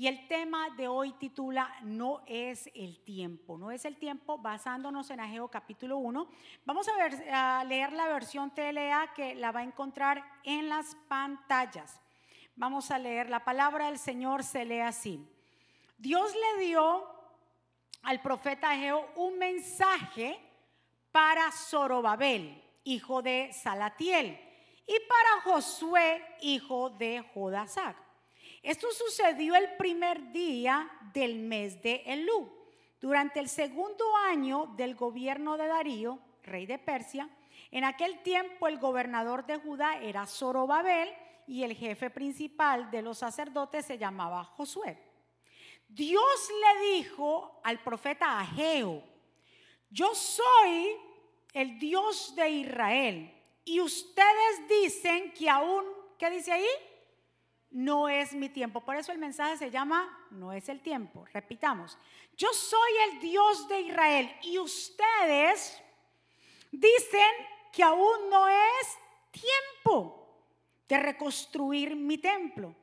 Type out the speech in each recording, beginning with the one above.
Y el tema de hoy titula No es el tiempo. No es el tiempo basándonos en Ageo capítulo 1. Vamos a, leer la versión TLA que la va a encontrar en las pantallas. Vamos a leer. La palabra del Señor se lee así. Dios le dio al profeta Ageo un mensaje para Zorobabel, hijo de Salatiel, y para Josué, hijo de Jodasac esto sucedió el primer día del mes de Elú. Durante el segundo año del gobierno de Darío, rey de Persia, en aquel tiempo el gobernador de Judá era Zorobabel y el jefe principal de los sacerdotes se llamaba Josué. Dios le dijo al profeta Ageo, yo soy el Dios de Israel y ustedes dicen que aún, ¿qué dice ahí? No es mi tiempo. Por eso el mensaje se llama no es el tiempo. Repitamos, yo soy el Dios de Israel y ustedes dicen que aún no es tiempo de reconstruir mi templo,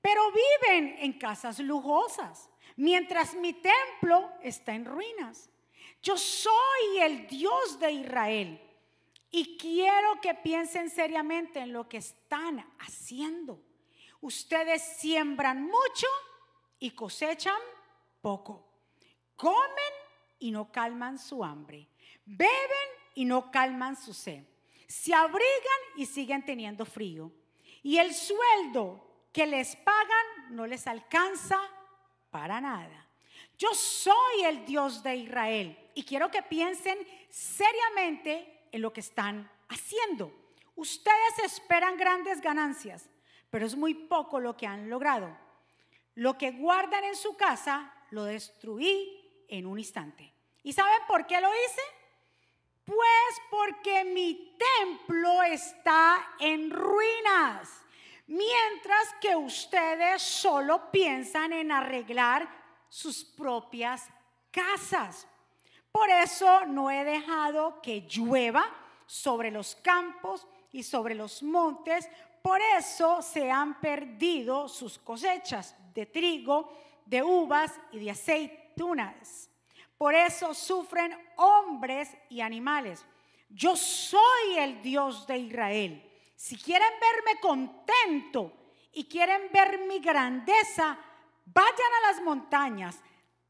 pero viven en casas lujosas, mientras mi templo está en ruinas. Yo soy el Dios de Israel y quiero que piensen seriamente en lo que están haciendo. Ustedes siembran mucho y cosechan poco. Comen y no calman su hambre. Beben y no calman su sed. Se abrigan y siguen teniendo frío. Y el sueldo que les pagan no les alcanza para nada. Yo soy el Dios de Israel y quiero que piensen seriamente en lo que están haciendo. Ustedes esperan grandes ganancias, pero es muy poco lo que han logrado. Lo que guardan en su casa lo destruí en un instante. ¿Y saben por qué lo hice? Pues porque mi templo está en ruinas, mientras que ustedes solo piensan en arreglar sus propias casas. Por eso no he dejado que llueva sobre los campos y sobre los montes, por eso se han perdido sus cosechas de trigo, de uvas y de aceitunas. Por eso sufren hombres y animales. Yo soy el Dios de Israel. Si quieren verme contento y quieren ver mi grandeza, vayan a las montañas,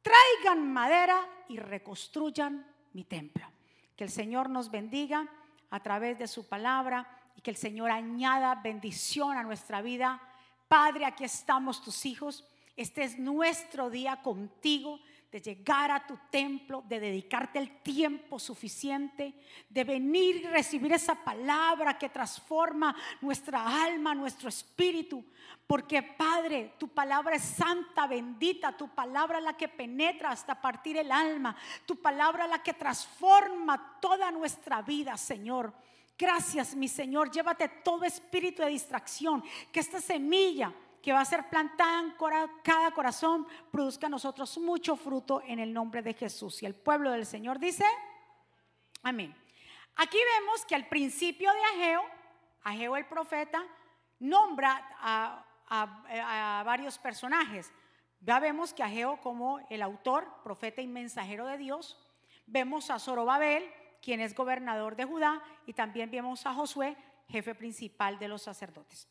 traigan madera y reconstruyan mi templo. Que el Señor nos bendiga a través de su palabra y que el Señor añada bendición a nuestra vida. Padre, aquí estamos tus hijos. Este es nuestro día contigo de llegar a tu templo, de dedicarte el tiempo suficiente, de venir y recibir esa palabra que transforma nuestra alma, nuestro espíritu. Porque Padre, tu palabra es santa, bendita, tu palabra es la que penetra hasta partir el alma, tu palabra la que transforma toda nuestra vida, Señor. Gracias, mi Señor. Llévate todo espíritu de distracción. Que esta semilla que va a ser plantada en cada corazón produzca a nosotros mucho fruto en el nombre de Jesús. Y el pueblo del Señor dice, amén. Aquí vemos que al principio de Ageo, Ageo el profeta, nombra a, varios personajes. Ya vemos que Ageo como el autor, profeta y mensajero de Dios. Vemos a Zorobabel, quien es gobernador de Judá, y también vemos a Josué, jefe principal de los sacerdotes.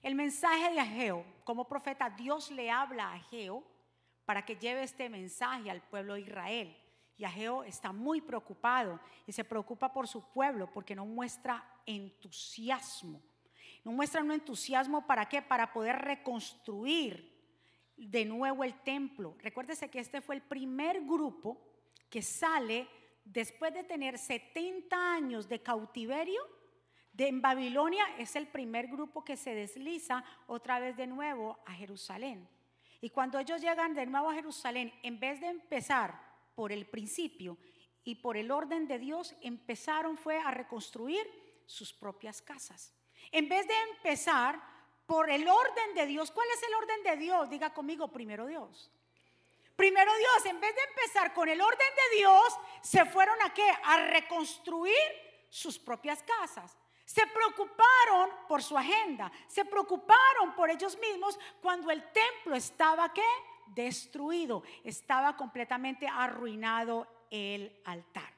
El mensaje de Ageo, como profeta, Dios le habla a Ageo para que lleve este mensaje al pueblo de Israel. Y Ageo está muy preocupado y se preocupa por su pueblo porque no muestra entusiasmo. No muestra un entusiasmo para qué? Para poder reconstruir de nuevo el templo. Recuérdese que este fue el primer grupo que sale después de tener 70 años de cautiverio, en Babilonia es el primer grupo que se desliza otra vez de nuevo a Jerusalén. Y cuando ellos llegan de nuevo a Jerusalén, en vez de empezar por el principio y por el orden de Dios, empezaron fue a reconstruir sus propias casas. En vez de empezar por el orden de Dios, ¿cuál es el orden de Dios? Diga conmigo, primero Dios. Primero Dios, en vez de empezar con el orden de Dios, se fueron a qué? A reconstruir sus propias casas. Se preocuparon por su agenda, se preocuparon por ellos mismos cuando el templo estaba qué? Destruido, estaba completamente arruinado el altar.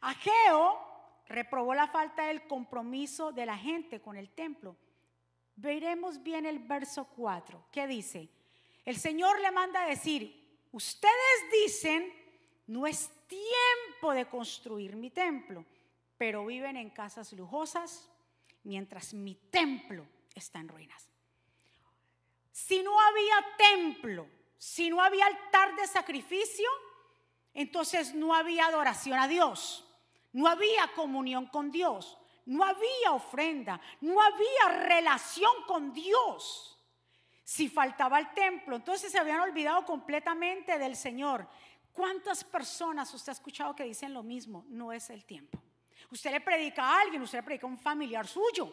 Ageo reprobó la falta del compromiso de la gente con el templo. Veremos bien el verso 4. ¿Qué dice? El Señor le manda a decir, ustedes dicen, no es tiempo de construir mi templo pero viven en casas lujosas mientras mi templo está en ruinas. Si no había templo, si no había altar de sacrificio, entonces no había adoración a Dios, no había comunión con Dios, no había ofrenda, no había relación con Dios. Si faltaba el templo, entonces se habían olvidado completamente del Señor. ¿Cuántas personas usted ha escuchado que dicen lo mismo? No es el tiempo. Usted le predica a alguien, usted le predica a un familiar suyo,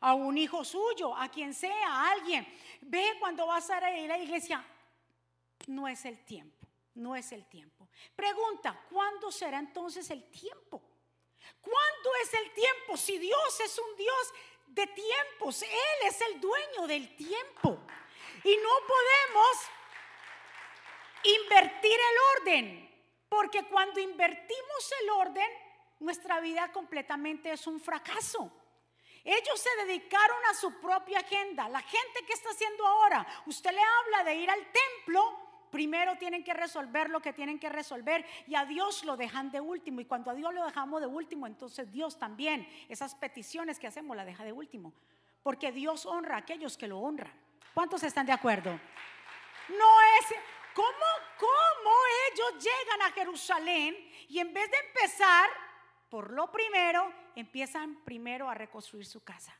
a un hijo suyo, a quien sea, a alguien. Ve cuando vas a ir a la iglesia, no es el tiempo, no es el tiempo. Pregunta, ¿cuándo será entonces el tiempo? ¿Cuándo es el tiempo? Si Dios es un Dios de tiempos, Él es el dueño del tiempo. Y no podemos invertir el orden, porque cuando invertimos el orden, nuestra vida completamente es un fracaso. Ellos se dedicaron a su propia agenda. La gente que está haciendo ahora, usted le habla de ir al templo, primero tienen que resolver lo que tienen que resolver y a Dios lo dejan de último. Y cuando a Dios lo dejamos de último, entonces Dios también, esas peticiones que hacemos, la deja de último. Porque Dios honra a aquellos que lo honran. ¿Cuántos están de acuerdo? No es, ¿cómo, cómo ellos llegan a Jerusalén y en vez de empezar por lo primero, empiezan primero a reconstruir su casa.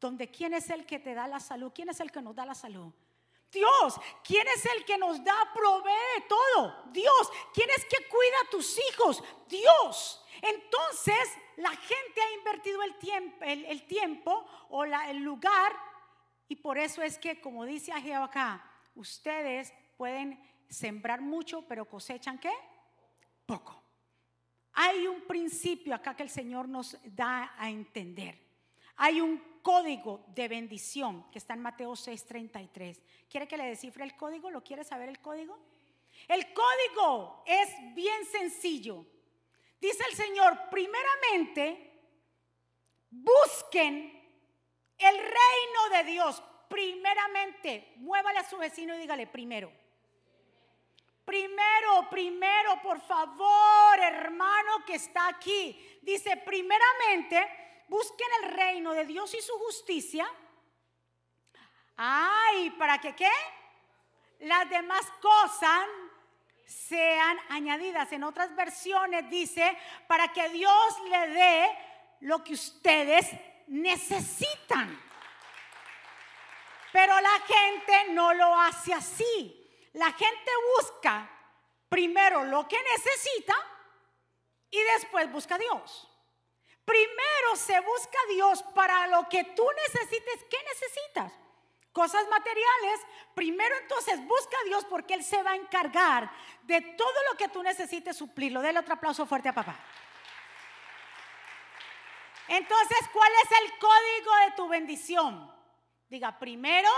Donde quién es el que te da la salud, quién es el que nos da la salud. Dios, ¿quién es el que nos da, provee todo? Dios, ¿quién es que cuida a tus hijos? Dios. Entonces, la gente ha invertido el tiempo, el, tiempo o el lugar, y por eso es que, como dice Ageo acá, ustedes pueden sembrar mucho, pero cosechan qué? Poco. Hay un principio acá que el Señor nos da a entender. Hay un código de bendición que está en Mateo 6:33. ¿Quiere que le descifre el código? ¿Lo quiere saber el código? El código es bien sencillo. Dice el Señor, primeramente, busquen el reino de Dios. Primeramente, muévale a su vecino y dígale primero. Primero, primero, por favor, hermano que está aquí. Dice, primeramente, busquen el reino de Dios y su justicia. Ay, ¿para que qué? Las demás cosas sean añadidas. En otras versiones dice, para que Dios le dé lo que ustedes necesitan. Pero la gente no lo hace así. La gente busca primero lo que necesita y después busca a Dios. Primero se busca a Dios para lo que tú necesites. ¿Qué necesitas? Cosas materiales. Primero entonces busca a Dios porque Él se va a encargar de todo lo que tú necesites suplirlo. Dele otro aplauso fuerte a papá. Entonces, ¿cuál es el código de tu bendición? Diga, primero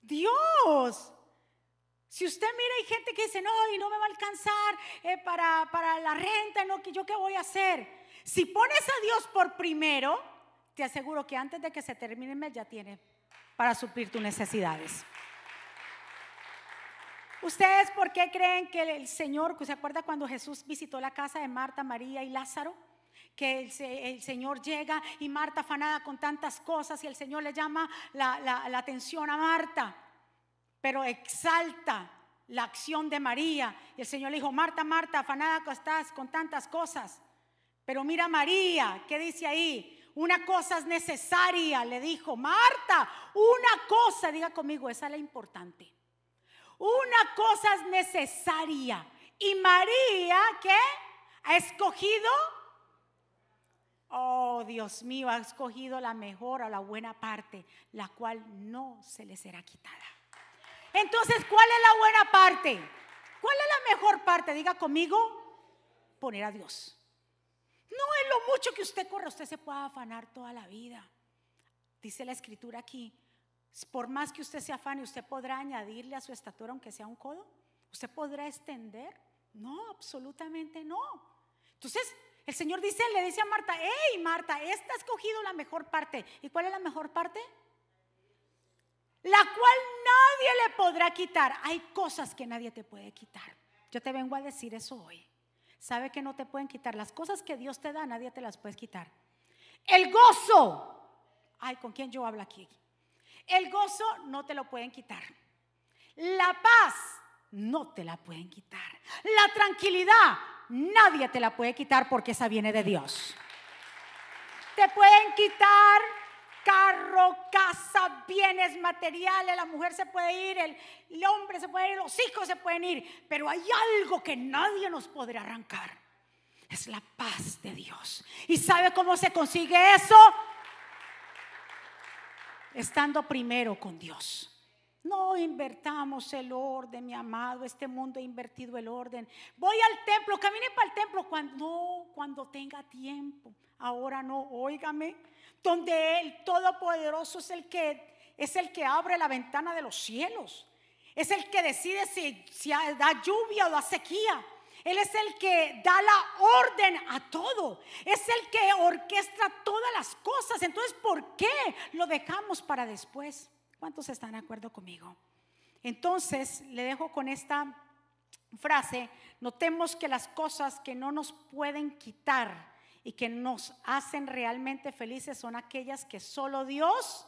Dios. Si usted mira, hay gente que dice, no, y no me va a alcanzar eh, para, para la renta, no, ¿yo qué voy a hacer? Si pones a Dios por primero, te aseguro que antes de que se termine el mes ya tiene para suplir tus necesidades. ¿Ustedes por qué creen que el Señor, se acuerda cuando Jesús visitó la casa de Marta, María y Lázaro? Que el, Señor llega y Marta afanada con tantas cosas y el Señor le llama la, la atención a Marta, pero exalta la acción de María. Y el Señor le dijo, Marta, Marta, afanada estás con tantas cosas. Pero mira María, ¿qué dice ahí? Una cosa es necesaria, le dijo, Marta, una cosa, diga conmigo, esa es la importante. Una cosa es necesaria. Y María, ¿qué? Ha escogido Oh, Dios mío, ha escogido la mejor o la buena parte, la cual no se le será quitada. Entonces, ¿cuál es la buena parte? ¿Cuál es la mejor parte? Diga conmigo, poner a Dios. No es lo mucho que usted corre, usted se puede afanar toda la vida. Dice la escritura aquí, por más que usted se afane, usted podrá añadirle a su estatura aunque sea un codo. ¿Usted podrá extender? No, absolutamente no. Entonces, el Señor dice, le dice a Marta, hey Marta, esta ha escogido la mejor parte. ¿Y cuál es la mejor parte? La cual nadie le podrá quitar. Hay cosas que nadie te puede quitar. Yo te vengo a decir eso hoy. Sabe que no te pueden quitar. Las cosas que Dios te da, nadie te las puede quitar. El gozo. Ay, ¿con quién yo hablo aquí? El gozo no te lo pueden quitar. La paz no te la pueden quitar. La tranquilidad nadie te la puede quitar porque esa viene de Dios. Te pueden quitar carro, casa, bienes materiales, la mujer se puede ir, el, hombre se puede ir, los hijos se pueden ir, pero hay algo que nadie nos podrá arrancar. Es la paz de Dios. ¿Y sabe cómo se consigue eso? Estando primero con Dios. No invertamos el orden, mi amado. Este mundo ha invertido el orden. Voy al templo, camine para el templo cuando, no, cuando tenga tiempo. Ahora no, óigame donde el Todopoderoso es el que es el que abre la ventana de los cielos. Es el que decide si, si da lluvia o da sequía. Él es el que da la orden a todo. Es el que orquestra todas las cosas. Entonces, ¿por qué lo dejamos para después? ¿Cuántos están de acuerdo conmigo? Entonces, le dejo con esta frase. Notemos que las cosas que no nos pueden quitar y que nos hacen realmente felices son aquellas que solo Dios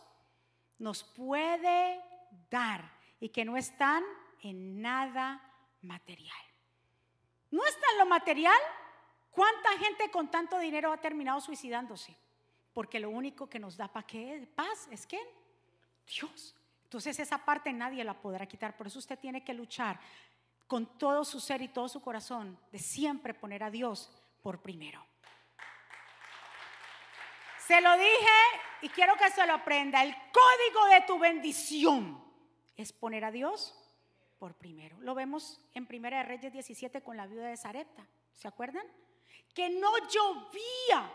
nos puede dar y que no están en nada material. ¿No está en lo material? ¿Cuánta gente con tanto dinero ha terminado suicidándose? Porque lo único que nos da paz es que Dios. Entonces esa parte nadie la podrá quitar. Por eso usted tiene que luchar con todo su ser y todo su corazón de siempre poner a Dios por primero. Se lo dije y quiero que se lo aprenda. El código de tu bendición es poner a Dios por primero. Lo vemos en Primera de Reyes 17 con la viuda de Zarepta. ¿Se acuerdan? Que no llovía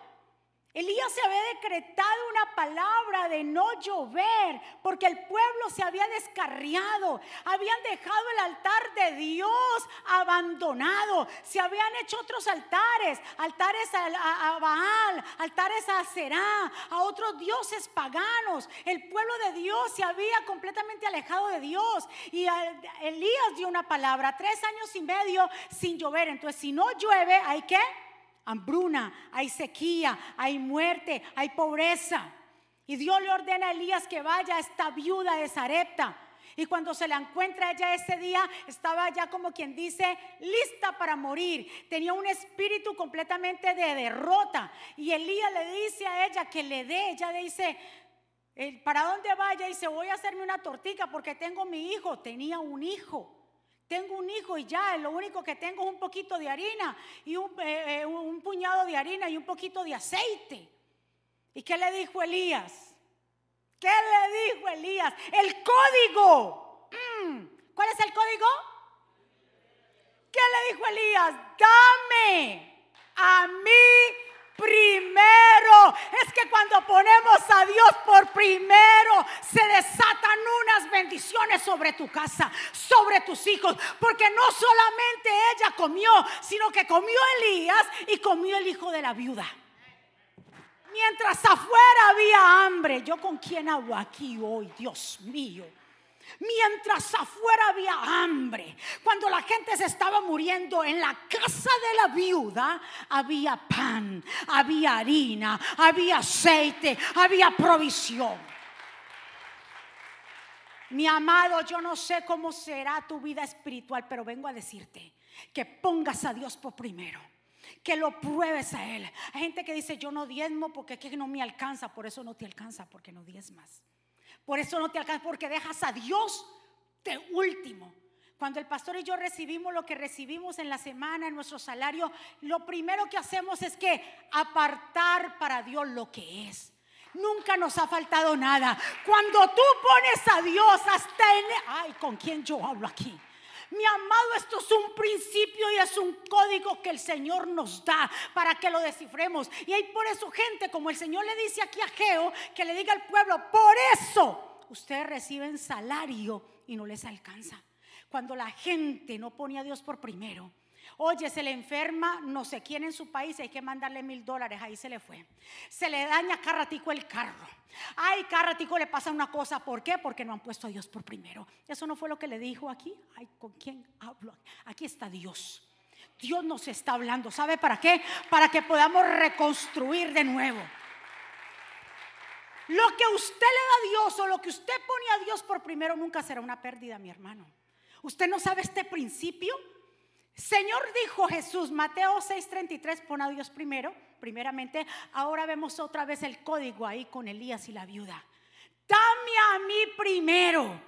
Elías se había decretado una palabra de no llover porque el pueblo se había descarriado, habían dejado el altar de Dios abandonado, se habían hecho otros altares, altares a, Baal, altares a Será, a otros dioses paganos. El pueblo de Dios se había completamente alejado de Dios y Elías dio una palabra, tres años y medio sin llover. Entonces, si no llueve, ¿hay que hambruna, hay sequía, hay muerte, hay pobreza. Y Dios le ordena a Elías que vaya a esta viuda de Zarepta. Y cuando se la encuentra ella ese día, estaba ya como quien dice, lista para morir. Tenía un espíritu completamente de derrota. Y Elías le dice a ella que le dé. Ella le dice, ¿para dónde vaya? Y dice, voy a hacerme una tortica porque tengo mi hijo. Tenía un hijo. Tengo un hijo y ya, lo único que tengo es un poquito de harina y un, eh, eh, puñado de harina y un poquito de aceite. ¿Y qué le dijo Elías? ¿Qué le dijo Elías? El código. Mm, ¿Cuál es el código? ¿Qué le dijo Elías? Dame a mí primero. Es que cuando ponemos a Dios por primero, se desatan unas bendiciones sobre tu casa, sobre tus hijos. Porque no solamente ella comió, sino que comió Elías y comió el hijo de la viuda. Mientras afuera había hambre, yo con quién hablo aquí hoy, Dios mío. Mientras afuera había hambre, cuando la gente se estaba muriendo, en la casa de la viuda había pan, había harina, había aceite, había provisión. Mi amado, yo no sé cómo será tu vida espiritual, pero vengo a decirte que pongas a Dios por primero que lo pruebes a Él. Hay gente que dice, yo no diezmo porque es que no me alcanza, por eso no te alcanza, porque no diezmas. Por eso no te alcanza, porque dejas a Dios de último. Cuando el pastor y yo recibimos lo que recibimos en la semana, en nuestro salario, lo primero que hacemos es que apartar para Dios lo que es. Nunca nos ha faltado nada. Cuando tú pones a Dios hasta en... Ay, ¿con quién yo hablo aquí? Mi amado, esto es un principio y es un código que el Señor nos da para que lo descifremos. Y hay por eso gente, como el Señor le dice aquí a Geo, que le diga al pueblo, por eso ustedes reciben salario y no les alcanza. Cuando la gente no pone a Dios por primero, Oye, se le enferma no sé quién en su país, hay que mandarle mil dólares, ahí se le fue. Se le daña carratico el carro. Ay, carratico le pasa una cosa, ¿por qué? Porque no han puesto a Dios por primero. Eso no fue lo que le dijo aquí. Ay, ¿con quién hablo? Aquí está Dios. Dios nos está hablando. ¿Sabe para qué? Para que podamos reconstruir de nuevo. Lo que usted le da a Dios o lo que usted pone a Dios por primero nunca será una pérdida, mi hermano. ¿Usted no sabe este principio? Señor dijo Jesús, Mateo 6:33, pon a Dios primero, primeramente. Ahora vemos otra vez el código ahí con Elías y la viuda. Dame a mí primero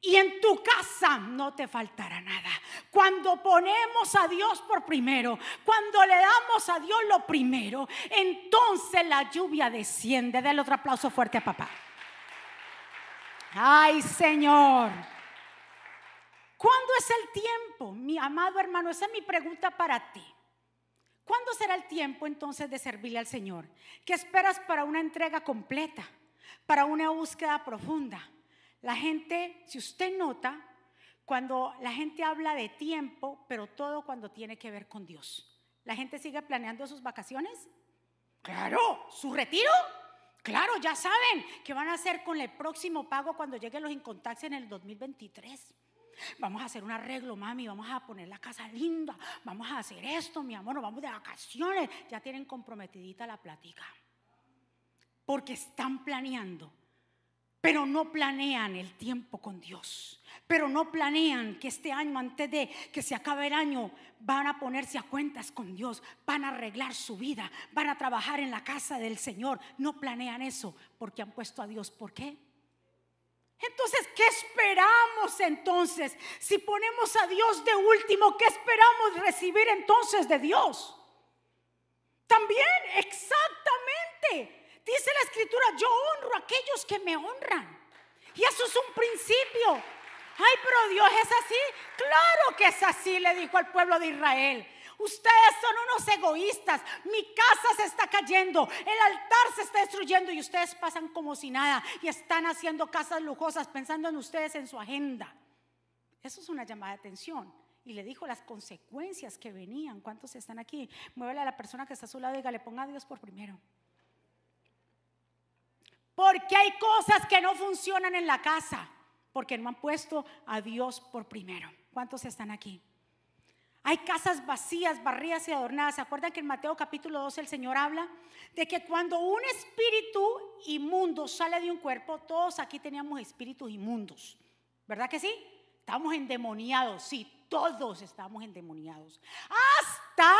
y en tu casa no te faltará nada. Cuando ponemos a Dios por primero, cuando le damos a Dios lo primero, entonces la lluvia desciende. Dale otro aplauso fuerte a papá. Ay, Señor. ¿Cuándo es el tiempo, mi amado hermano? Esa es mi pregunta para ti. ¿Cuándo será el tiempo entonces de servirle al Señor? ¿Qué esperas para una entrega completa? Para una búsqueda profunda. La gente, si usted nota, cuando la gente habla de tiempo, pero todo cuando tiene que ver con Dios. ¿La gente sigue planeando sus vacaciones? Claro, su retiro. Claro, ya saben qué van a hacer con el próximo pago cuando lleguen los incontaxes en el 2023. Vamos a hacer un arreglo, mami, vamos a poner la casa linda, vamos a hacer esto, mi amor, nos vamos de vacaciones. Ya tienen comprometidita la plática. Porque están planeando, pero no planean el tiempo con Dios. Pero no planean que este año, antes de que se acabe el año, van a ponerse a cuentas con Dios, van a arreglar su vida, van a trabajar en la casa del Señor. No planean eso porque han puesto a Dios. ¿Por qué? Entonces, ¿qué esperamos entonces? Si ponemos a Dios de último, ¿qué esperamos recibir entonces de Dios? También, exactamente. Dice la escritura, yo honro a aquellos que me honran. Y eso es un principio. Ay, pero Dios es así. Claro que es así, le dijo al pueblo de Israel. Ustedes son unos egoístas. Mi casa se está cayendo. El altar se está destruyendo y ustedes pasan como si nada y están haciendo casas lujosas pensando en ustedes en su agenda. Eso es una llamada de atención. Y le dijo las consecuencias que venían. ¿Cuántos están aquí? Muévele a la persona que está a su lado y diga, le ponga a Dios por primero. Porque hay cosas que no funcionan en la casa. Porque no han puesto a Dios por primero. ¿Cuántos están aquí? Hay casas vacías, barridas y adornadas. ¿Se acuerdan que en Mateo capítulo 12 el Señor habla de que cuando un espíritu inmundo sale de un cuerpo, todos aquí teníamos espíritus inmundos? ¿Verdad que sí? Estamos endemoniados, sí, todos estamos endemoniados. Hasta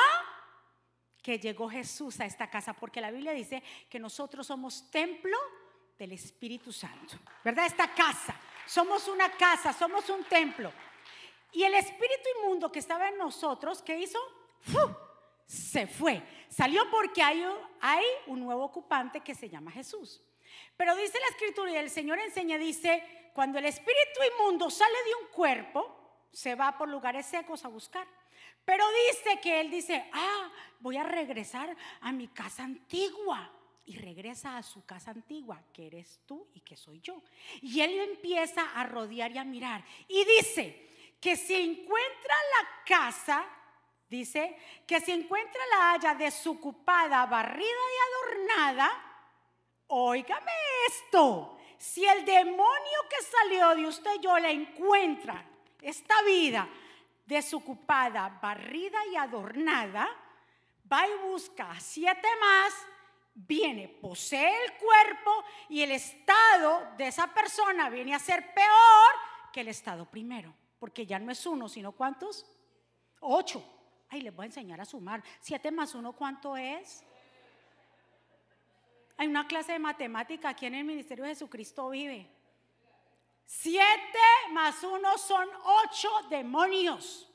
que llegó Jesús a esta casa, porque la Biblia dice que nosotros somos templo del Espíritu Santo, ¿verdad? Esta casa, somos una casa, somos un templo. Y el espíritu inmundo que estaba en nosotros, ¿qué hizo? Se fue. Salió porque hay, hay un nuevo ocupante que se llama Jesús. Pero dice la escritura y el Señor enseña, dice, cuando el espíritu inmundo sale de un cuerpo, se va por lugares secos a buscar. Pero dice que él dice, ah, voy a regresar a mi casa antigua. Y regresa a su casa antigua, que eres tú y que soy yo. Y él empieza a rodear y a mirar. Y dice, que si encuentra la casa, dice, que si encuentra la haya desocupada, barrida y adornada, óigame esto, si el demonio que salió de usted y yo la encuentra, esta vida desocupada, barrida y adornada, va y busca siete más, viene, posee el cuerpo y el estado de esa persona viene a ser peor que el estado primero porque ya no es uno, sino ¿cuántos? Ocho. Ay, les voy a enseñar a sumar. Siete más uno, ¿cuánto es? Hay una clase de matemática aquí en el Ministerio de Jesucristo vive. Siete más uno son ocho demonios.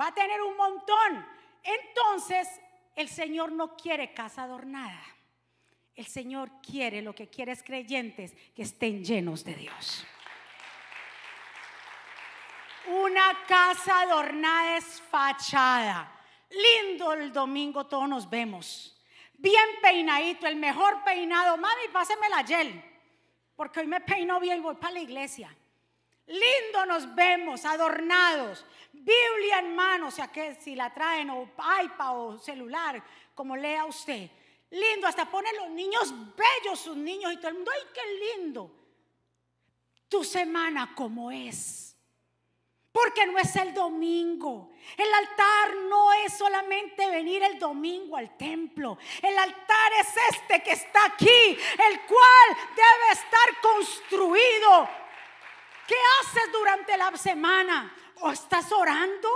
Va a tener un montón. Entonces, el Señor no quiere casa adornada. El Señor quiere, lo que quiere es creyentes que estén llenos de Dios. Una casa adornada es fachada. Lindo el domingo, todos nos vemos. Bien peinadito, el mejor peinado. Mami, páseme la gel, porque hoy me peino bien y voy para la iglesia. Lindo nos vemos, adornados. Biblia en mano, o sea que si la traen, o iPad o celular, como lea usted. Lindo, hasta pone los niños bellos, sus niños, y todo el mundo, ¡ay, qué lindo! Tu semana como es. Porque no es el domingo. El altar no es solamente venir el domingo al templo. El altar es este que está aquí, el cual debe estar construido. ¿Qué haces durante la semana? ¿O estás orando?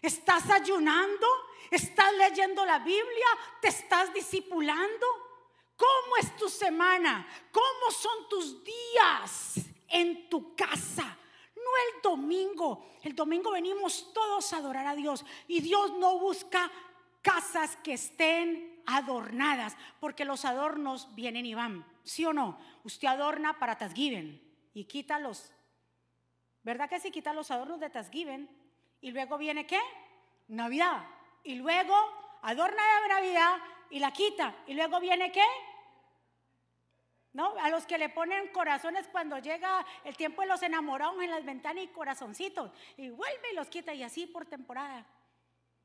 ¿Estás ayunando? ¿Estás leyendo la Biblia? ¿Te estás discipulando? ¿Cómo es tu semana? ¿Cómo son tus días en tu casa? El domingo. El domingo venimos todos a adorar a Dios. Y Dios no busca casas que estén adornadas, porque los adornos vienen y van. ¿Sí o no? Usted adorna para Thanksgiving y quita los, ¿verdad que sí? Quita los adornos de Thanksgiving y luego viene qué? Navidad. Y luego adorna de Navidad y la quita. Y luego viene qué? A los que le ponen corazones cuando llega el tiempo de los enamorados en las ventanas y corazoncitos. Y vuelve y los quita y así por temporada.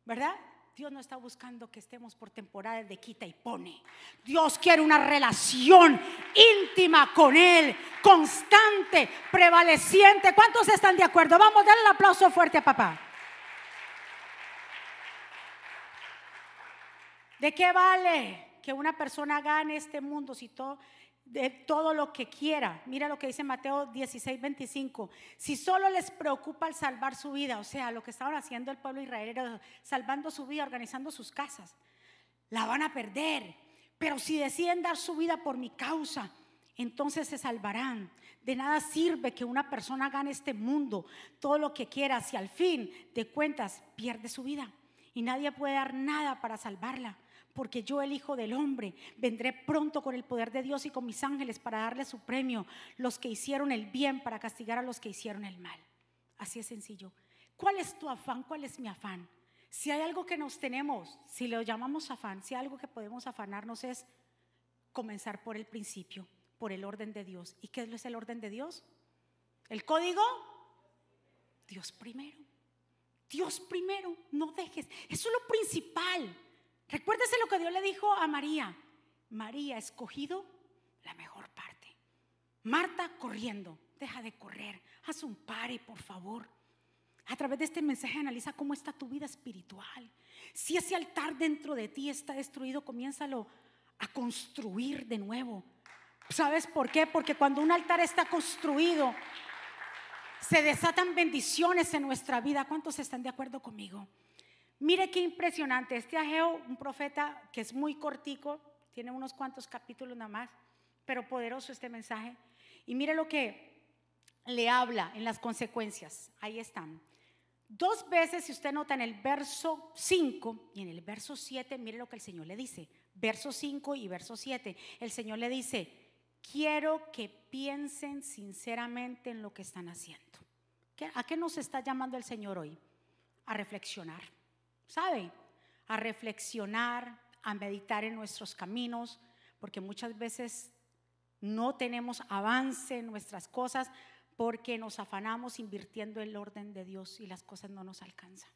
¿Verdad? Dios no está buscando que estemos por temporada de quita y pone. Dios quiere una relación íntima con Él, constante, prevaleciente. ¿Cuántos están de acuerdo? Vamos darle el aplauso fuerte a papá. ¿De qué vale que una persona gane este mundo si todo de todo lo que quiera. Mira lo que dice Mateo 16, 25. Si solo les preocupa el salvar su vida, o sea, lo que estaban haciendo el pueblo israelí salvando su vida, organizando sus casas, la van a perder. Pero si deciden dar su vida por mi causa, entonces se salvarán. De nada sirve que una persona gane este mundo, todo lo que quiera, si al fin de cuentas pierde su vida. Y nadie puede dar nada para salvarla porque yo el Hijo del Hombre vendré pronto con el poder de Dios y con mis ángeles para darle su premio, los que hicieron el bien para castigar a los que hicieron el mal. Así es sencillo. ¿Cuál es tu afán? ¿Cuál es mi afán? Si hay algo que nos tenemos, si lo llamamos afán, si hay algo que podemos afanarnos es comenzar por el principio, por el orden de Dios. ¿Y qué es el orden de Dios? ¿El código? Dios primero. Dios primero, no dejes. Eso es lo principal. Recuérdese lo que Dios le dijo a María. María ha escogido la mejor parte. Marta corriendo, deja de correr, haz un pare, por favor. A través de este mensaje analiza cómo está tu vida espiritual. Si ese altar dentro de ti está destruido, comiénzalo a construir de nuevo. ¿Sabes por qué? Porque cuando un altar está construido, se desatan bendiciones en nuestra vida. ¿Cuántos están de acuerdo conmigo? Mire qué impresionante. Este Ageo, un profeta que es muy cortico, tiene unos cuantos capítulos nada más, pero poderoso este mensaje. Y mire lo que le habla en las consecuencias. Ahí están. Dos veces, si usted nota en el verso 5 y en el verso 7, mire lo que el Señor le dice. Verso 5 y verso 7. El Señor le dice, quiero que piensen sinceramente en lo que están haciendo. ¿A qué nos está llamando el Señor hoy? A reflexionar ¿sabe? A reflexionar, a meditar en nuestros caminos, porque muchas veces no tenemos avance en nuestras cosas porque nos afanamos invirtiendo el orden de Dios y las cosas no nos alcanzan,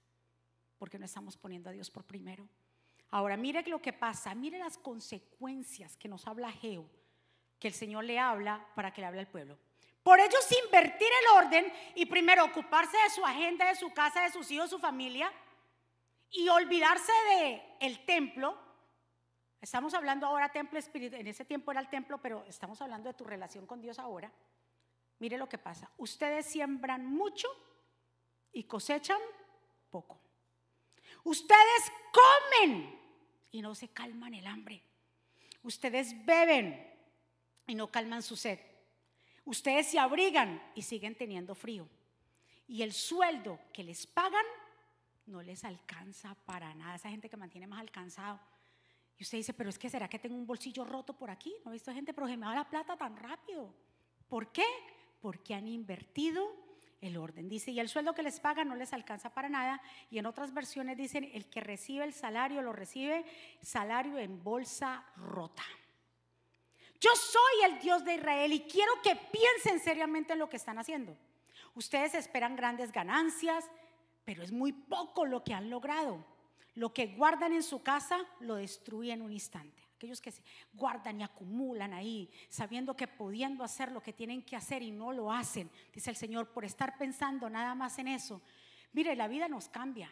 porque no estamos poniendo a Dios por primero. Ahora, mire lo que pasa, mire las consecuencias que nos habla Geo, que el Señor le habla para que le hable al pueblo. Por ellos invertir el orden y primero ocuparse de su agenda, de su casa, de sus hijos, su familia, y olvidarse de el templo. Estamos hablando ahora templo espiritual, en ese tiempo era el templo, pero estamos hablando de tu relación con Dios ahora. Mire lo que pasa. Ustedes siembran mucho y cosechan poco. Ustedes comen y no se calman el hambre. Ustedes beben y no calman su sed. Ustedes se abrigan y siguen teniendo frío. Y el sueldo que les pagan no les alcanza para nada. Esa gente que mantiene más alcanzado. Y usted dice, pero es que será que tengo un bolsillo roto por aquí. No he visto gente, pero se me da la plata tan rápido. ¿Por qué? Porque han invertido el orden. Dice, y el sueldo que les paga no les alcanza para nada. Y en otras versiones dicen, el que recibe el salario lo recibe salario en bolsa rota. Yo soy el Dios de Israel y quiero que piensen seriamente en lo que están haciendo. Ustedes esperan grandes ganancias, pero es muy poco lo que han logrado. Lo que guardan en su casa lo destruyen en un instante. Aquellos que se guardan y acumulan ahí, sabiendo que pudiendo hacer lo que tienen que hacer y no lo hacen, dice el Señor, por estar pensando nada más en eso. Mire, la vida nos cambia.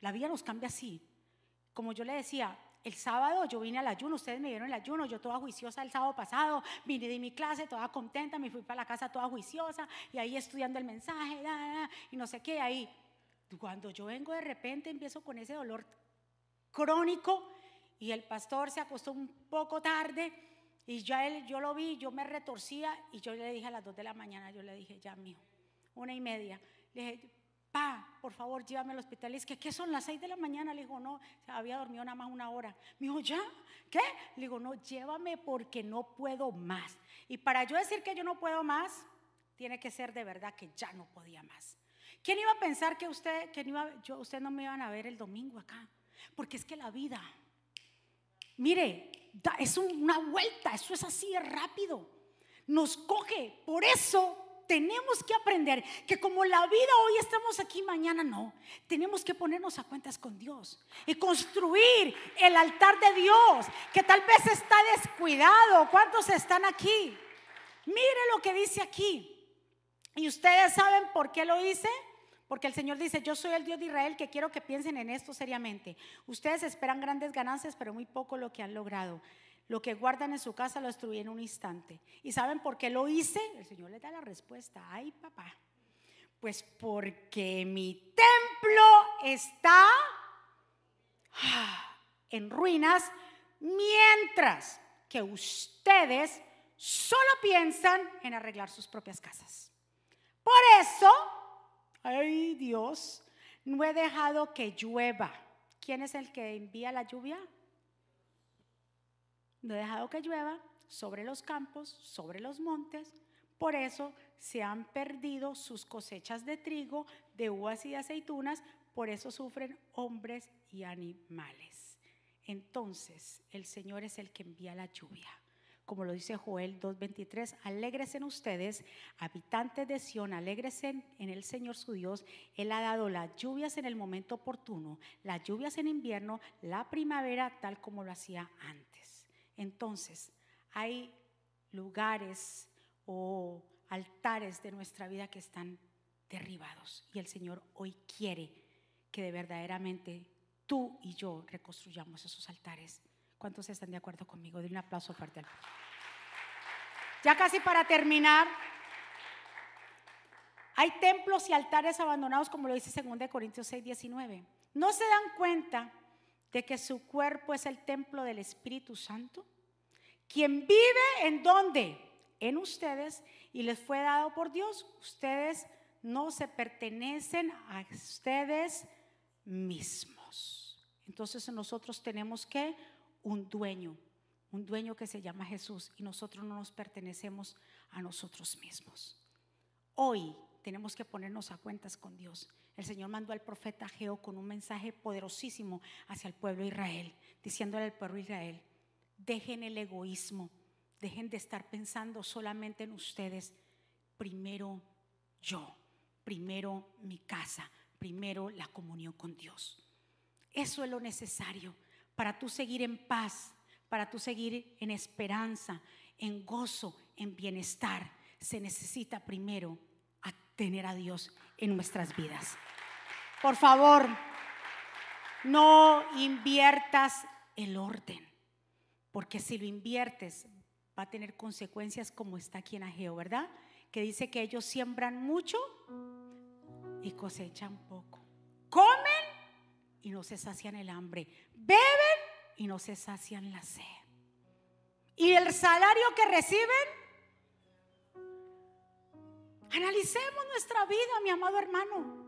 La vida nos cambia así. Como yo le decía, el sábado yo vine al ayuno, ustedes me vieron el ayuno, yo toda juiciosa el sábado pasado, vine de mi clase toda contenta, me fui para la casa toda juiciosa y ahí estudiando el mensaje y no sé qué, ahí cuando yo vengo de repente empiezo con ese dolor crónico y el pastor se acostó un poco tarde y ya él, yo lo vi, yo me retorcía y yo le dije a las dos de la mañana, yo le dije, ya mío, una y media, le dije, pa, por favor, llévame al hospital. Es que, ¿qué son las seis de la mañana? Le digo, no, había dormido nada más una hora. Me dijo, ¿ya? ¿Qué? Le digo, no, llévame porque no puedo más. Y para yo decir que yo no puedo más, tiene que ser de verdad que ya no podía más. ¿Quién iba a pensar que usted, que iba, yo, usted no me iban a ver el domingo acá? Porque es que la vida, mire, es una vuelta, eso es así, es rápido. Nos coge. Por eso tenemos que aprender que como la vida hoy estamos aquí, mañana no. Tenemos que ponernos a cuentas con Dios y construir el altar de Dios, que tal vez está descuidado. ¿Cuántos están aquí? Mire lo que dice aquí. ¿Y ustedes saben por qué lo hice? Porque el Señor dice, yo soy el Dios de Israel que quiero que piensen en esto seriamente. Ustedes esperan grandes ganancias, pero muy poco lo que han logrado. Lo que guardan en su casa lo destruí en un instante. ¿Y saben por qué lo hice? El Señor le da la respuesta. Ay, papá. Pues porque mi templo está ah, en ruinas mientras que ustedes solo piensan en arreglar sus propias casas. Por eso ay Dios, no he dejado que llueva. ¿Quién es el que envía la lluvia? No he dejado que llueva sobre los campos, sobre los montes. Por eso se han perdido sus cosechas de trigo, de uvas y de aceitunas. Por eso sufren hombres y animales. Entonces el Señor es el que envía la lluvia como lo dice Joel 2.23, alégresen ustedes, habitantes de Sión, alégresen en el Señor su Dios. Él ha dado las lluvias en el momento oportuno, las lluvias en invierno, la primavera, tal como lo hacía antes. Entonces, hay lugares o altares de nuestra vida que están derribados y el Señor hoy quiere que de verdaderamente tú y yo reconstruyamos esos altares. ¿Cuántos están de acuerdo conmigo? De un aplauso fuerte al Ya casi para terminar, hay templos y altares abandonados, como lo dice 2 Corintios 6, 19. ¿No se dan cuenta de que su cuerpo es el templo del Espíritu Santo? Quien vive en donde? En ustedes y les fue dado por Dios. Ustedes no se pertenecen a ustedes mismos. Entonces nosotros tenemos que un dueño, un dueño que se llama Jesús y nosotros no nos pertenecemos a nosotros mismos. Hoy tenemos que ponernos a cuentas con Dios. El Señor mandó al profeta Geo con un mensaje poderosísimo hacia el pueblo de Israel, diciéndole al pueblo de Israel, dejen el egoísmo, dejen de estar pensando solamente en ustedes, primero yo, primero mi casa, primero la comunión con Dios. Eso es lo necesario para tú seguir en paz, para tú seguir en esperanza, en gozo, en bienestar, se necesita primero tener a Dios en nuestras vidas. Por favor, no inviertas el orden, porque si lo inviertes va a tener consecuencias como está aquí en Ageo, ¿verdad? Que dice que ellos siembran mucho y cosechan poco. Comen y no se sacian el hambre. Beben y no se sacian la sed. Y el salario que reciben, analicemos nuestra vida, mi amado hermano.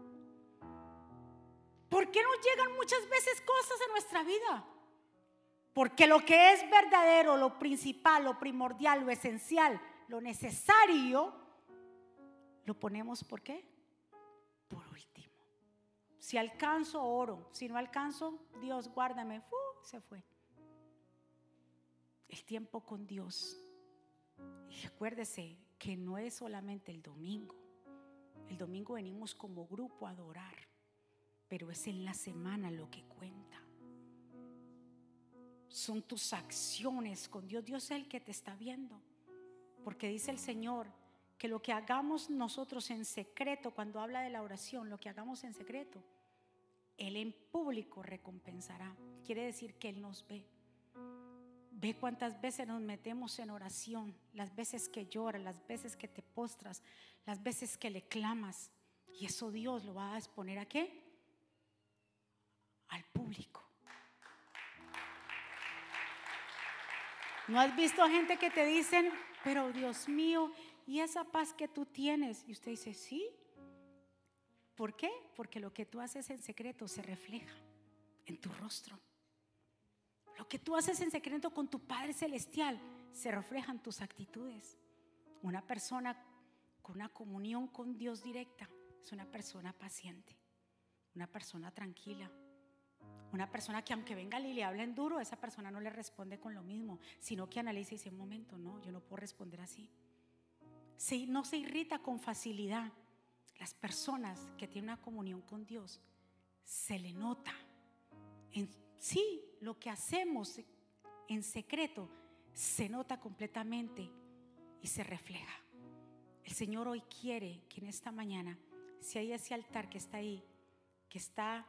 ¿Por qué nos llegan muchas veces cosas a nuestra vida? Porque lo que es verdadero, lo principal, lo primordial, lo esencial, lo necesario, lo ponemos ¿por qué? por último. Si alcanzo, oro. Si no alcanzo, Dios, guárdame. Se fue. El tiempo con Dios. Y acuérdese que no es solamente el domingo. El domingo venimos como grupo a adorar, pero es en la semana lo que cuenta. Son tus acciones con Dios. Dios es el que te está viendo. Porque dice el Señor que lo que hagamos nosotros en secreto, cuando habla de la oración, lo que hagamos en secreto, Él en público recompensará. Quiere decir que Él nos ve. Ve cuántas veces nos metemos en oración, las veces que lloras, las veces que te postras, las veces que le clamas. Y eso Dios lo va a exponer a qué? Al público. ¿No has visto gente que te dicen, pero Dios mío, ¿y esa paz que tú tienes? Y usted dice, sí. ¿Por qué? Porque lo que tú haces en secreto se refleja en tu rostro. Lo que tú haces en secreto con tu Padre Celestial se refleja en tus actitudes. Una persona con una comunión con Dios directa es una persona paciente, una persona tranquila, una persona que aunque venga y le hablen duro, esa persona no le responde con lo mismo, sino que analiza y dice, un momento, no, yo no puedo responder así. No se irrita con facilidad. Las personas que tienen una comunión con Dios, se le nota. En, sí, lo que hacemos en secreto se nota completamente y se refleja. El Señor hoy quiere que en esta mañana, si hay ese altar que está ahí, que está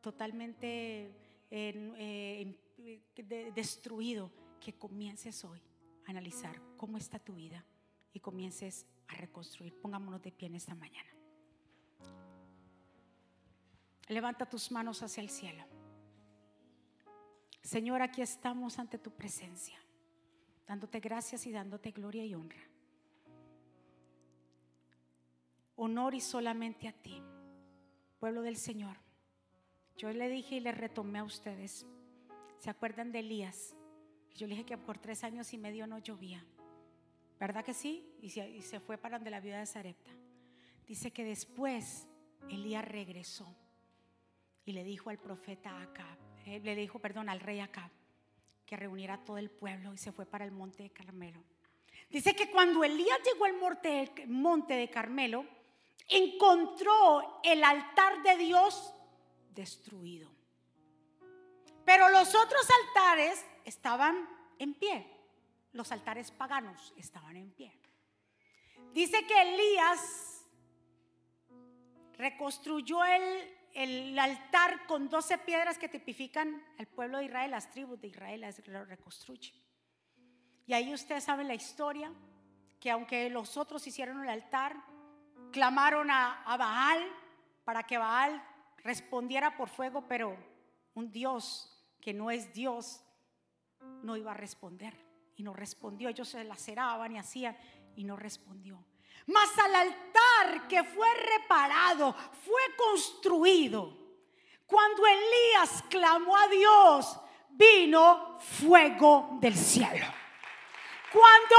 totalmente eh, destruido, que comiences hoy a analizar cómo está tu vida y comiences a reconstruir. Pongámonos de pie en esta mañana. Levanta tus manos hacia el cielo. Señor, aquí estamos ante tu presencia, dándote gracias y dándote gloria y honra. Honor y solamente a ti, pueblo del Señor. Yo le dije y le retomé a ustedes. ¿Se acuerdan de Elías? Yo le dije que por tres años y medio no llovía. ¿Verdad que sí? Y se, fue para donde la viuda de Sarepta. Dice que después Elías regresó y le dijo al profeta Acab, eh, le dijo, perdón, al rey Acab, que reuniera a todo el pueblo y se fue para el monte de Carmelo. Dice que cuando Elías llegó al monte de Carmelo, encontró el altar de Dios destruido. Pero los otros altares estaban en pie. Los altares paganos estaban en pie. Dice que Elías reconstruyó el, altar con 12 piedras que tipifican al pueblo de Israel, las tribus de Israel, lo reconstruye. Y ahí ustedes saben la historia, que aunque los otros hicieron el altar, clamaron a Baal para que Baal respondiera por fuego, pero un Dios que no es Dios no iba a responder. Y no respondió. Ellos se laceraban y hacían y no respondió. Mas al altar que fue reparado, fue construido. Cuando Elías clamó a Dios, vino fuego del cielo. Cuando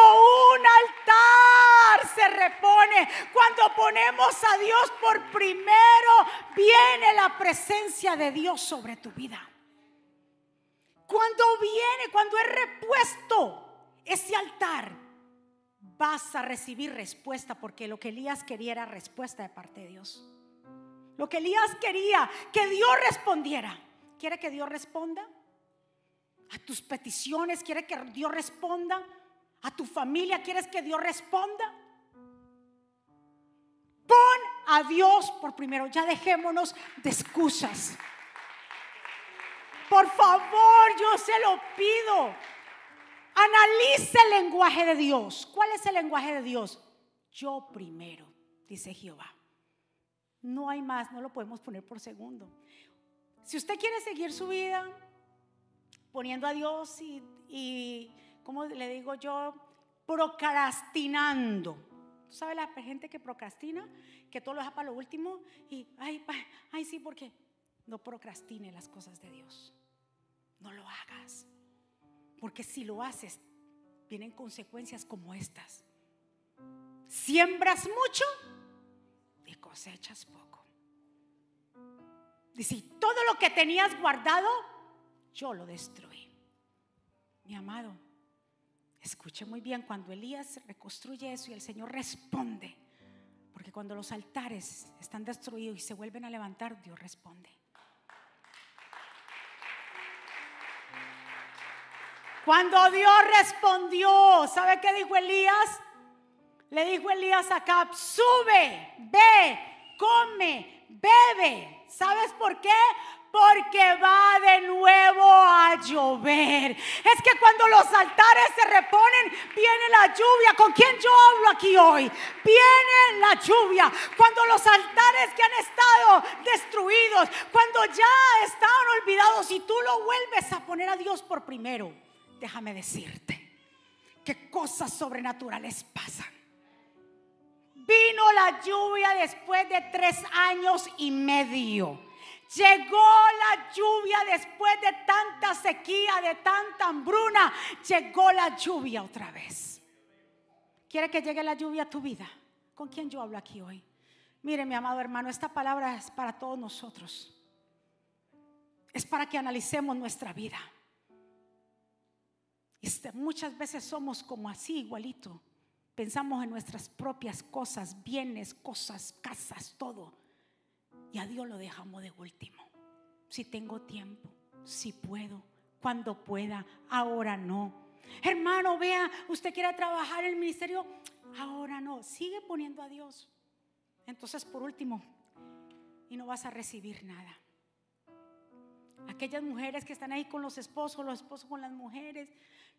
un altar se repone, cuando ponemos a Dios por primero, viene la presencia de Dios sobre tu vida. Cuando viene, cuando es repuesto ese altar, vas a recibir respuesta porque lo que Elías quería era respuesta de parte de Dios. Lo que Elías quería, que Dios respondiera. ¿Quiere que Dios responda? A tus peticiones, quiere que Dios responda. A tu familia, ¿quieres que Dios responda? Pon a Dios por primero. Ya dejémonos de excusas. Por favor, yo se lo pido. Analice el lenguaje de Dios. ¿Cuál es el lenguaje de Dios? Yo primero, dice Jehová. No hay más, no lo podemos poner por segundo. Si usted quiere seguir su vida poniendo a Dios y, y como le digo yo, procrastinando. ¿Tú sabes la gente que procrastina? Que todo lo deja para lo último y, ay, ay, sí, porque no procrastine las cosas de Dios. No lo hagas. Porque si lo haces, vienen consecuencias como estas. Siembras mucho y cosechas poco. Dice, todo lo que tenías guardado, yo lo destruí. Mi amado, escuche muy bien, cuando Elías reconstruye eso y el Señor responde, porque cuando los altares están destruidos y se vuelven a levantar, Dios responde. Cuando Dios respondió, ¿sabe qué dijo Elías? Le dijo Elías a Acab, sube, ve, come, bebe. ¿Sabes por qué? Porque va de nuevo a llover. Es que cuando los altares se reponen, viene la lluvia. ¿Con quién yo hablo aquí hoy? Viene la lluvia. Cuando los altares que han estado destruidos, cuando ya estaban olvidados y tú lo vuelves a poner a Dios por primero déjame decirte que cosas sobrenaturales pasan. Vino la lluvia después de tres años y medio. Llegó la lluvia después de tanta sequía, de tanta hambruna. Llegó la lluvia otra vez. ¿Quiere que llegue la lluvia a tu vida? ¿Con quién yo hablo aquí hoy? Mire, mi amado hermano, esta palabra es para todos nosotros. Es para que analicemos nuestra vida. Este, muchas veces somos como así, igualito. Pensamos en nuestras propias cosas, bienes, cosas, casas, todo. Y a Dios lo dejamos de último. Si tengo tiempo, si puedo, cuando pueda, ahora no. Hermano, vea, usted quiere trabajar en el ministerio, ahora no. Sigue poniendo a Dios. Entonces, por último, y no vas a recibir nada. Aquellas mujeres que están ahí con los esposos, los esposos con las mujeres,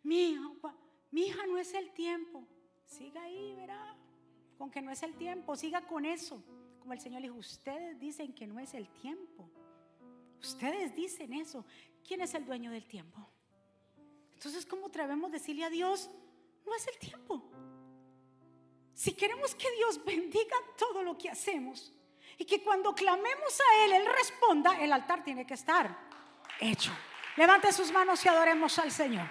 mi hija, mi hija no es el tiempo. Siga ahí, verá. Con que no es el tiempo, siga con eso. Como el Señor dijo, ustedes dicen que no es el tiempo. Ustedes dicen eso. ¿Quién es el dueño del tiempo? Entonces, ¿cómo atrevemos decirle a Dios, no es el tiempo? Si queremos que Dios bendiga todo lo que hacemos y que cuando clamemos a Él, Él responda, el altar tiene que estar hecho. Levante sus manos y adoremos al Señor.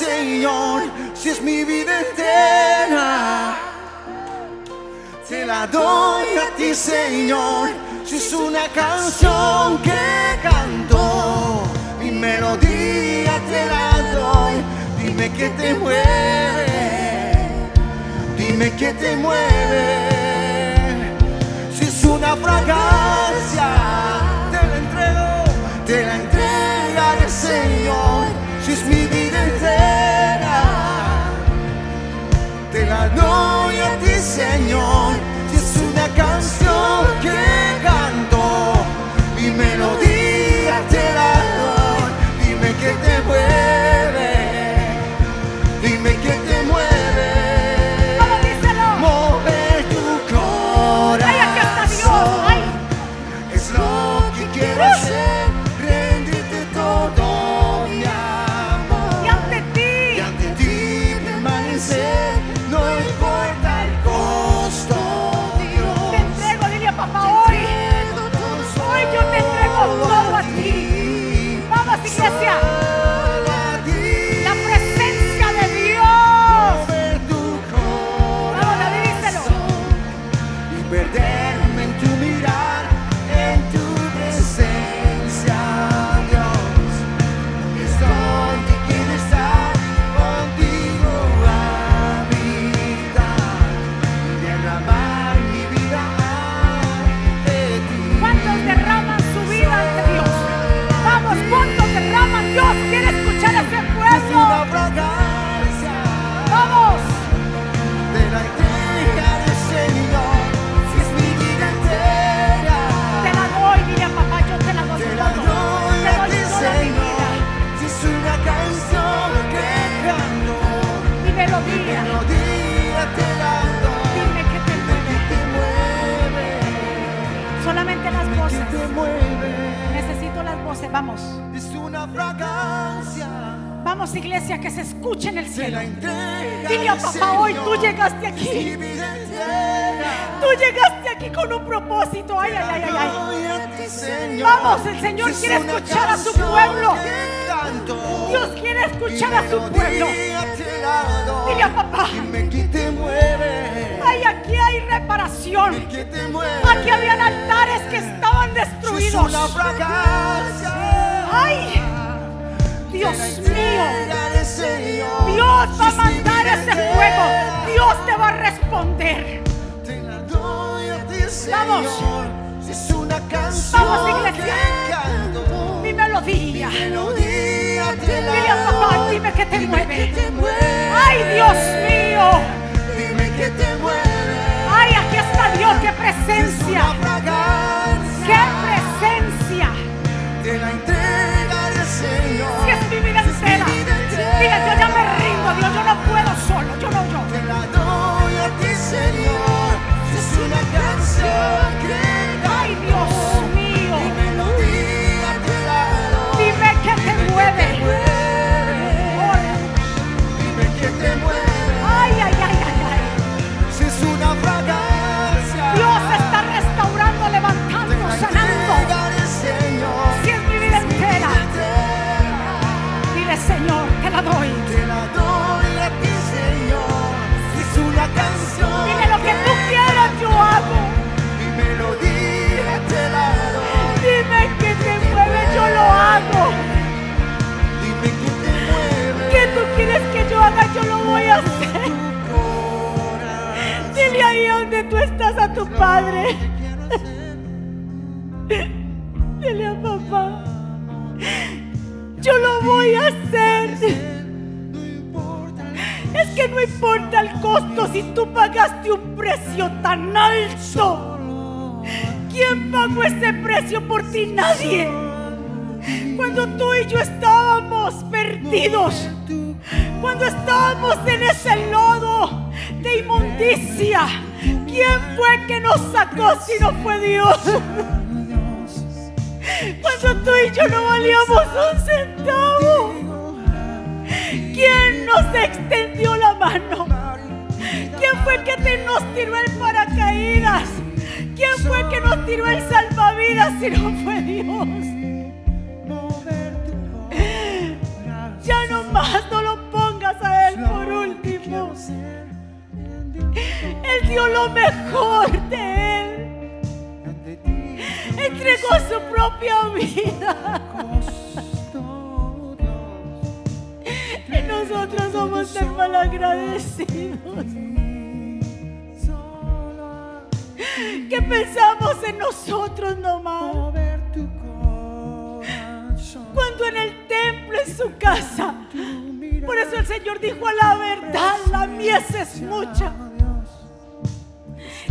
Señor, si es mi vida entera. Te la doy a ti, Señor, si es una canción que canto, mi melodía te la doy. Dime que te mueve, dime que te mueve. Si es una fragancia, te la entrego, te la entregaré, Señor, te la a ti, Señor. Si es una canción que iglesia, que se escuche en el cielo. Dile a papá, hoy tú llegaste aquí. Tú llegaste aquí con un propósito. Ay, ay, ay, ay. Vamos, el Señor quiere escuchar a su pueblo. Dios quiere escuchar a su pueblo. Dile a papá. Dime que te mueve. Ay, aquí hay reparación. Aquí habían altares que estaban destruidos. Ay, Dios mío. Dios va a mandar ese fuego. Dios te va a responder. Vamos. Es una canción Vamos, iglesia. Mi melodía. Dile a papá, dime que te Dime mueve. que te mueve. Ay, Dios mío. Dime que te mueve. Ay, aquí está Dios. Qué Es presencia. Qué presencia. Vida entera. Diga, yo ya me rindo, Dios. Yo no puedo solo. Yo no, yo. Te la doy a ti, Señor. Es una canción que padre. Dile a papá. Yo lo voy a hacer. Es que no importa el costo si tú pagaste un precio tan alto. ¿Quién pagó ese precio por ti? Nadie. Cuando tú y yo estábamos perdidos, cuando estábamos en ese lodo de inmundicia, ¿quién fue que nos sacó si no fue Dios? Cuando tú y yo no valíamos un centavo. ¿Quién nos extendió la mano? ¿Quién fue que te nos tiró el paracaídas? ¿Quién fue que nos tiró el salvavidas si no fue Dios? Ya no más no lo pongas a Él por último. Él dio lo mejor de Él. Entregó su propia vida. Y nosotros somos tan malagradecidos. Que pensamos en nosotros nomás. Cuando en el templo, en su casa. Por eso el Señor dijo a la verdad, la mies es mucha.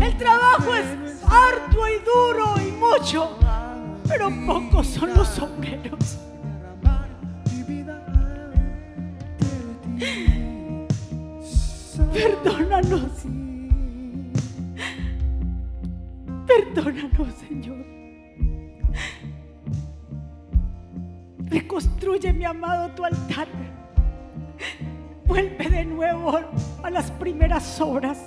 El trabajo es arduo y duro y mucho, pero pocos son los obreros. Perdónanos. Perdónanos, Señor. Reconstruye, mi amado, tu altar. Vuelve de nuevo a las primeras obras.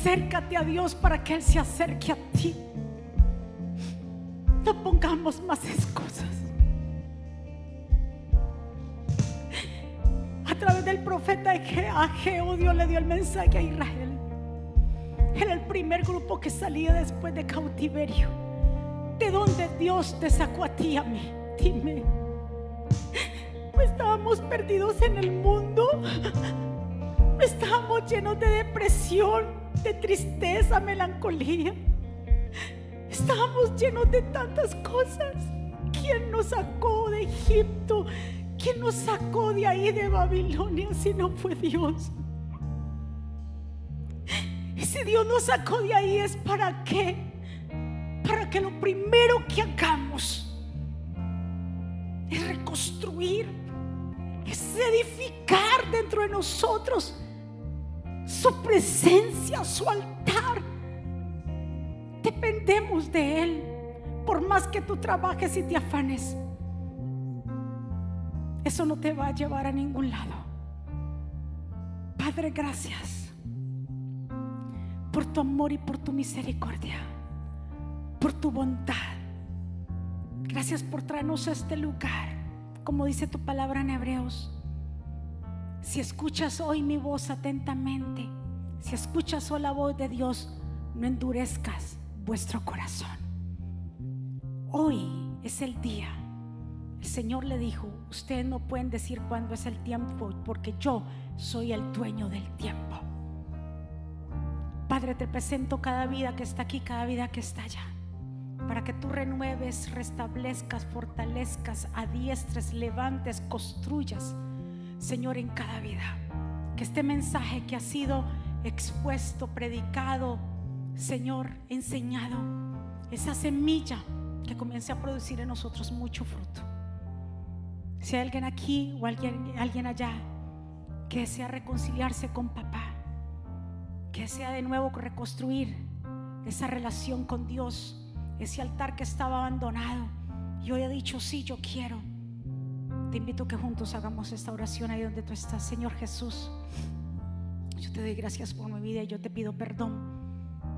Acércate a Dios para que Él se acerque a ti. No pongamos más excusas. A través del profeta Ageo, Dios le dio el mensaje a Israel. Era el primer grupo que salía después de cautiverio. ¿De dónde Dios te a ti a mí? Dime. ¿No estábamos perdidos en el mundo? ¿No estábamos llenos de depresión, de tristeza, melancolía? Estábamos llenos de tantas cosas. ¿Quién nos sacó de Egipto? ¿Quién nos sacó de ahí de Babilonia si no fue Dios? Y si Dios nos sacó de ahí es para qué? Para que lo primero que hagamos es reconstruir, es edificar dentro de nosotros su presencia, su altar. Dependemos de Él. Por más que tú trabajes y te afanes, eso no te va a llevar a ningún lado. Padre, gracias por tu amor y por tu misericordia, por tu bondad. Gracias por traernos a este lugar, como dice tu palabra en Hebreos. Si escuchas hoy mi voz atentamente, si escuchas hoy la voz de Dios, no endurezcas vuestro corazón. Hoy es el día. El Señor le dijo, ustedes no pueden decir cuándo es el tiempo, porque yo soy el dueño del tiempo. Padre, te presento cada vida que está aquí, cada vida que está allá, para que tú renueves, restablezcas, fortalezcas, adiestres, levantes, construyas, Señor, en cada vida. Que este mensaje que ha sido expuesto, predicado, Señor, enseñado, esa semilla que comience a producir en nosotros mucho fruto. Si hay alguien aquí o alguien, allá que desea reconciliarse con papá, que desea de nuevo reconstruir esa relación con Dios, ese altar que estaba abandonado, y hoy ha dicho, sí, yo quiero. Te invito a que juntos hagamos esta oración ahí donde tú estás, Señor Jesús. Yo te doy gracias por mi vida y yo te pido perdón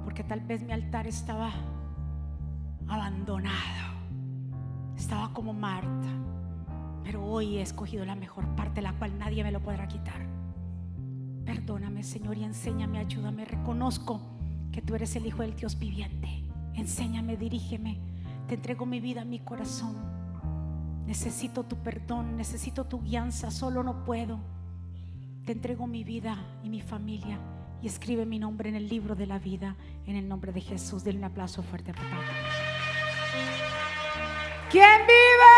porque tal vez mi altar estaba abandonado, estaba como Marta, pero hoy he escogido la mejor parte, la cual nadie me lo podrá quitar. Perdóname, Señor, y enséñame, ayúdame. Reconozco que tú eres el Hijo del Dios viviente. Enséñame, dirígeme. Te entrego mi vida, mi corazón. Necesito tu perdón, necesito tu guianza. Solo no puedo. Te entrego mi vida y mi familia y escribe mi nombre en el libro de la vida en el nombre de Jesús. Denle un aplauso fuerte a papá. ¿Quién vive?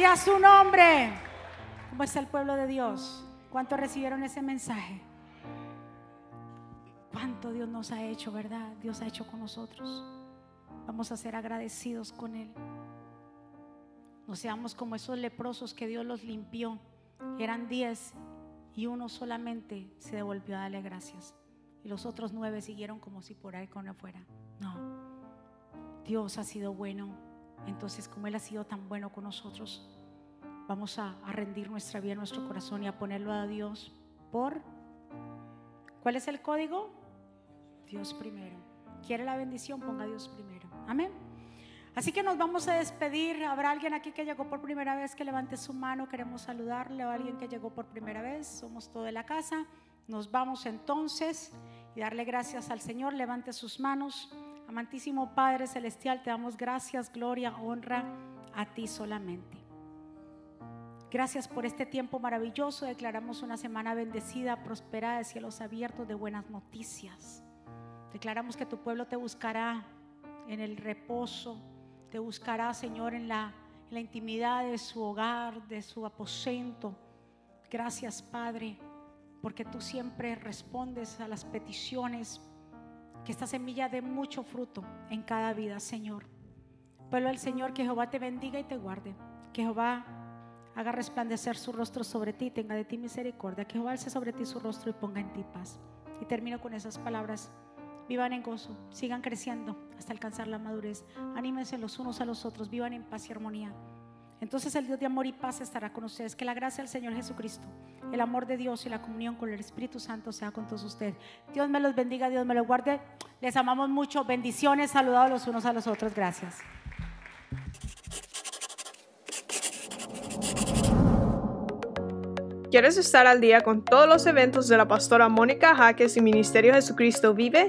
Y a su nombre. ¿Cómo está el pueblo de Dios? ¿Cuántos recibieron ese mensaje? ¿Cuánto Dios nos ha hecho, verdad? Dios ha hecho con nosotros. Vamos a ser agradecidos con Él. No seamos como esos leprosos que Dios los limpió. Eran diez y uno solamente se devolvió a darle gracias. Y los otros nueve siguieron como si por ahí con fuera. No. Dios ha sido bueno. Entonces, como Él ha sido tan bueno con nosotros, vamos a, a rendir nuestra vida, nuestro corazón y a ponerlo a Dios por... ¿Cuál es el código? Dios primero. ¿Quiere la bendición? Ponga a Dios primero. Amén. Así que nos vamos a despedir. ¿Habrá alguien aquí que llegó por primera vez que levante su mano? Queremos saludarle. ¿O alguien que llegó por primera vez? Somos todo de la casa. Nos vamos entonces y darle gracias al Señor. Levante sus manos. Amantísimo Padre Celestial, te damos gracias, gloria, honra a ti solamente. Gracias por este tiempo maravilloso. Declaramos una semana bendecida, prosperada, de cielos abiertos, de buenas noticias. Declaramos que tu pueblo te buscará en el reposo, te buscará, Señor, en la, intimidad de su hogar, de su aposento. Gracias, Padre, porque tú siempre respondes a las peticiones que esta semilla dé mucho fruto en cada vida, Señor. Pueblo del Señor, que Jehová te bendiga y te guarde. Que Jehová haga resplandecer su rostro sobre ti, tenga de ti misericordia. Que Jehová alce sobre ti su rostro y ponga en ti paz. Y termino con esas palabras. Vivan en gozo, sigan creciendo hasta alcanzar la madurez. Anímense los unos a los otros, vivan en paz y armonía. Entonces el Dios de amor y paz estará con ustedes. Que la gracia del Señor Jesucristo, el amor de Dios y la comunión con el Espíritu Santo sea con todos ustedes. Dios me los bendiga, Dios me los guarde. Les amamos mucho. Bendiciones, saludados los unos a los otros. Gracias. ¿Quieres estar al día con todos los eventos de la pastora Mónica Jaques y Ministerio Jesucristo Vive?